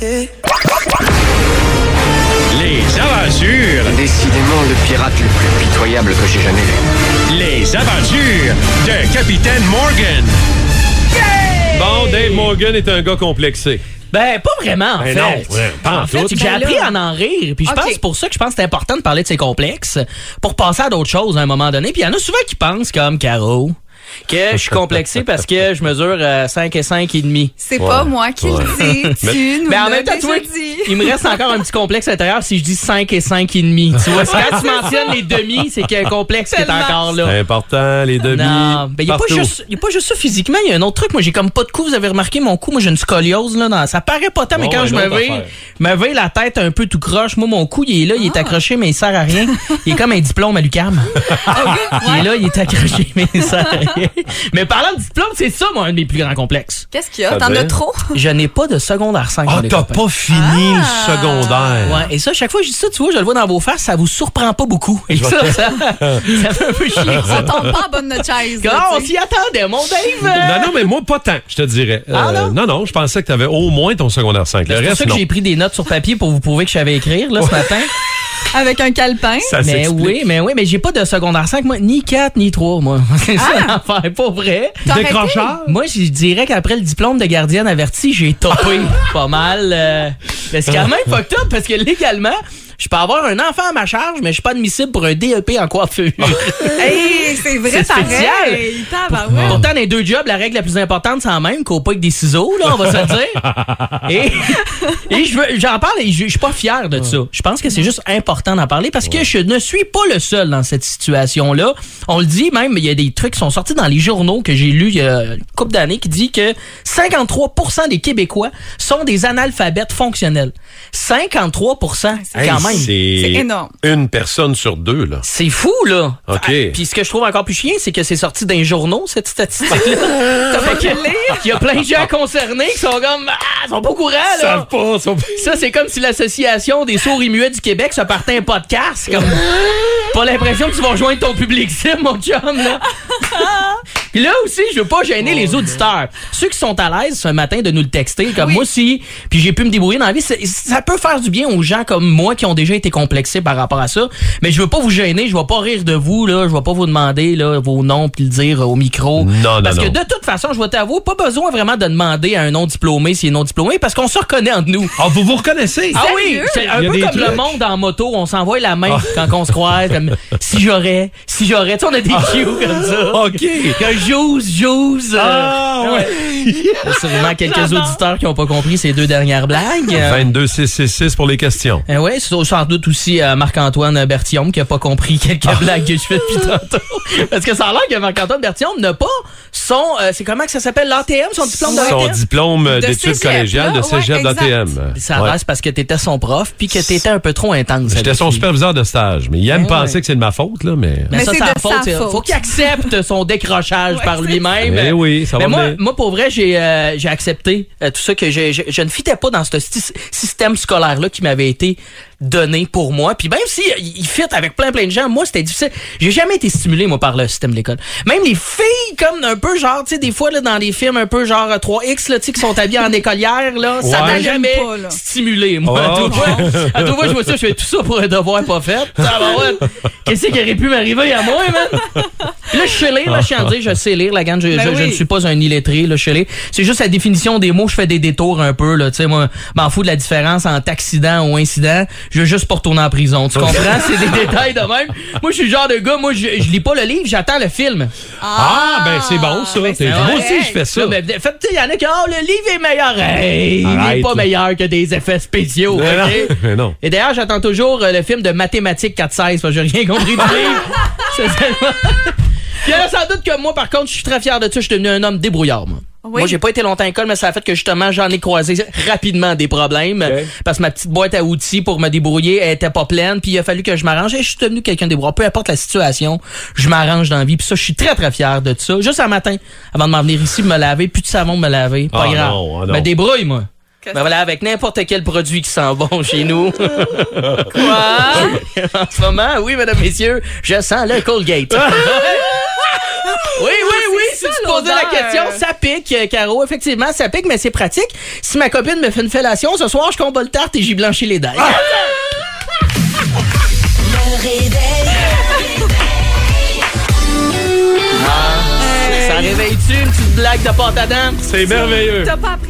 Les aventures, Décidément le pirate le plus pitoyable que j'ai jamais vu. les aventures de Capitaine Morgan. Bon, Dave Morgan est un gars complexé. Ben, pas vraiment, en Ben fait. non, ouais, pas en en fait, j'ai Ben appris à en rire. Puis je pense pour ça que je pense que c'est important de parler de ses complexes pour passer à d'autres choses à un moment donné. Puis il y en a souvent qui pensent, comme Caro, que je suis complexé parce que je mesure euh, 5 et 5 et demi. C'est pas moi qui le dis. Tu nous Mais en l'as même temps, il me reste encore un petit complexe intérieur si je dis 5 et 5 et demi. Tu vois, quand tu mentionnes les demi, c'est qu'il y a un complexe qui est encore là. C'est important, les demi. Non, ben, il n'y a, pas juste- y a pas juste ça physiquement, il y a un autre truc. Moi, j'ai comme pas de cou. Vous avez remarqué mon cou, moi, j'ai une scoliose. Là, dans- ça paraît pas tant, mais Bon, quand je me vais, me vais la tête un peu tout croche. Moi, mon cou, il est là, il est Ah. accroché, mais il sert à rien. Il est comme un diplôme à l'UQAM. Il est là, il est accroché, mais il sert à rien. Mais parlant de diplôme, c'est ça, moi, un de mes plus grands complexes. Qu'est-ce qu'il y a? T'en as trop? Je n'ai pas de secondaire 5. Ah, les t'as pas fini le secondaire. Ouais, et ça, chaque fois que je dis ça, tu vois, je le vois dans vos faces, ça vous surprend pas beaucoup. Et ça, ça, ça fait un peu chier. Ça tombe pas en notre chaise. là, on s'y attendait, mon Dave? Non, non, mais moi, pas tant, je te dirais. Ah, Euh, non? non, non, je pensais que t'avais au moins ton secondaire 5. Le C'est pour ça que j'ai pris des notes sur papier pour vous prouver que je savais écrire, là, ce matin. Avec un calepin. Ça Mais oui, mais oui, mais j'ai pas de secondaire 5, moi, ni 4, ni 3, moi. C'est ça l'affaire, pas vrai. Décrocheur? Moi, je dirais qu'après le diplôme de gardienne avertie, j'ai topé pas mal. euh, mais c'est quand même fucked up parce que légalement, je peux avoir un enfant à ma charge, mais je suis pas admissible pour un DEP en coiffure. Hey, c'est vrai, C'est spécial. Pourtant, dans les deux jobs, la règle la plus importante, c'est la même, qu'on pas avec des ciseaux, là, on va se le dire. Et, et je veux- j'en parle et je, suis pas fier de ça. Je pense que c'est juste important d'en parler parce que je ne suis pas le seul dans cette situation-là. On le dit même, il y a des trucs qui sont sortis dans les journaux que j'ai lus il y a une couple d'années qui dit que 53% des Québécois sont des analphabètes fonctionnels. 53 c'est Hey, quand même. C'est énorme. Une personne sur deux, là. C'est fou, là. OK. Ah, Puis ce que je trouve encore plus chien, c'est que c'est sorti d'un journaux, cette statistique-là. T'as pas que lire. Il y a plein de gens concernés qui sont comme, ah, ils sont pas au courant, là. Savent pas, sont- Ça, c'est comme si l'Association des sourds et muets du Québec se partait un podcast. Comme, pas l'impression que tu vas rejoindre ton public cible, mon chum, là. Puis là aussi, je veux pas gêner les auditeurs. Ceux qui sont à l'aise ce matin de nous le texter, comme moi aussi, puis j'ai pu me débrouiller dans la vie, c'est- ça peut faire du bien aux gens comme moi qui ont déjà été complexés par rapport à ça. Mais je veux pas vous gêner, je vais pas rire de vous, là. Je vais pas vous demander là, vos noms puis le dire au micro. Non, non, Parce que non. de toute façon, je vais t'avouer, pas besoin vraiment de demander à un non diplômé s'il est non diplômé parce qu'on se reconnaît entre nous. Ah, vous vous reconnaissez? Ah oui, c'est un peu comme le monde en moto, on s'envoie la main Ah. quand on se croise, comme si j'aurais, si j'aurais, tu sais, on a des cues comme ça. OK. Que j'ose, j'ose. euh, Ah, ouais. Il y a sûrement quelques auditeurs qui n'ont pas compris ces deux dernières blagues. Euh, 22 666 pour les questions. euh, ouais, c'est sans doute aussi euh, Marc-Antoine Bertillon qui a pas compris quelques blagues que je fais depuis tantôt. Parce que ça a l'air que Marc-Antoine Bertillon n'a pas son, euh, c'est comment que ça s'appelle, l'ATM, son diplôme de Son diplôme De d'études collégiales de ouais, cégep d'ATM. Ça Ouais. c'est parce que t'étais son prof puis que t'étais un peu trop intense. J'étais son superviseur de stage, mais il aime Ouais, penser ouais. que c'est de ma faute, là, mais... Mais, Mais ça, c'est de faute. sa faute. Faut qu'il accepte son décrochage Ouais, par lui-même. Eh oui, ça va Mais moi, venir. moi, pour vrai, j'ai euh, j'ai accepté euh, tout ça que j'ai- j'ai- je ne fitais pas dans ce sy- système scolaire-là qui m'avait été donné pour moi. Puis même si euh, il fit avec plein plein de gens, moi c'était difficile. J'ai jamais été stimulé moi par le système de l'école. Même les filles comme un peu genre tu sais des fois là dans des films un peu genre euh, 3X là tu sais qui sont habillées en écolière là, ça m'a jamais J'aime pas, là. stimulé moi. Oh, à tout ok. fois, à tout fois, je vois ça, je fais tout ça pour un devoir pas fait. Ça va, ouais. Qu'est-ce qui aurait pu m'arriver à moi, man? Puis là, je sais lire, là, je tiens à dire, je sais lire, la gagne, je, Ben je- je ne suis pas un illettré, là, je sais lire. C'est juste la définition des mots, je fais des détours un peu, là, tu sais, moi, m'en fous de la différence entre accident ou incident, je veux juste pas retourner en prison, tu comprends? C'est des détails de même. Moi, je suis le genre de gars, moi, je, je lis pas le livre, j'attends le film. Ah, ben c'est bon, ça. ben, T'es- c'est moi aussi, je fais ça. Fait, sais, il y en a qui, oh, le livre est meilleur. Hey, il est Arrête, pas là. meilleur que des effets spéciaux, Mais non, ok? mais non. Et d'ailleurs, j'attends toujours euh, le film de mathématiques 4-16 parce que j'ai rien compris du livre. Tellement... Puis là, sans doute que moi, par contre, je suis très fier de ça. Je suis devenu un homme débrouillard, moi. Oui. Moi, j'ai pas été longtemps à l'école, mais ça a fait que justement, j'en ai croisé rapidement des problèmes. Parce que ma petite boîte à outils pour me débrouiller, elle était pas pleine. Puis il a fallu que je m'arrange. Et je suis devenu quelqu'un de débrouillard. Peu importe la situation, je m'arrange dans la vie. Puis ça, je suis très, très fier de ça. Juste un matin, avant de m'en venir ici, me laver, plus de savon me laver. Pas Ah grave. non, ah non. me débrouille, moi. Ben voilà, avec n'importe quel produit qui sent bon chez nous. Quoi? en ce moment, oui, mesdames, messieurs, je sens le Colgate. oui, oui, oui, si ça, tu te posais la question, ça pique, euh, Caro. Effectivement, ça pique, mais c'est pratique. Si ma copine me fait une fellation, ce soir, je combat le tarte et j'y blanchis les dents. Ça réveille-tu une petite blague de pâte à dents? C'est merveilleux. T'as pas appris ça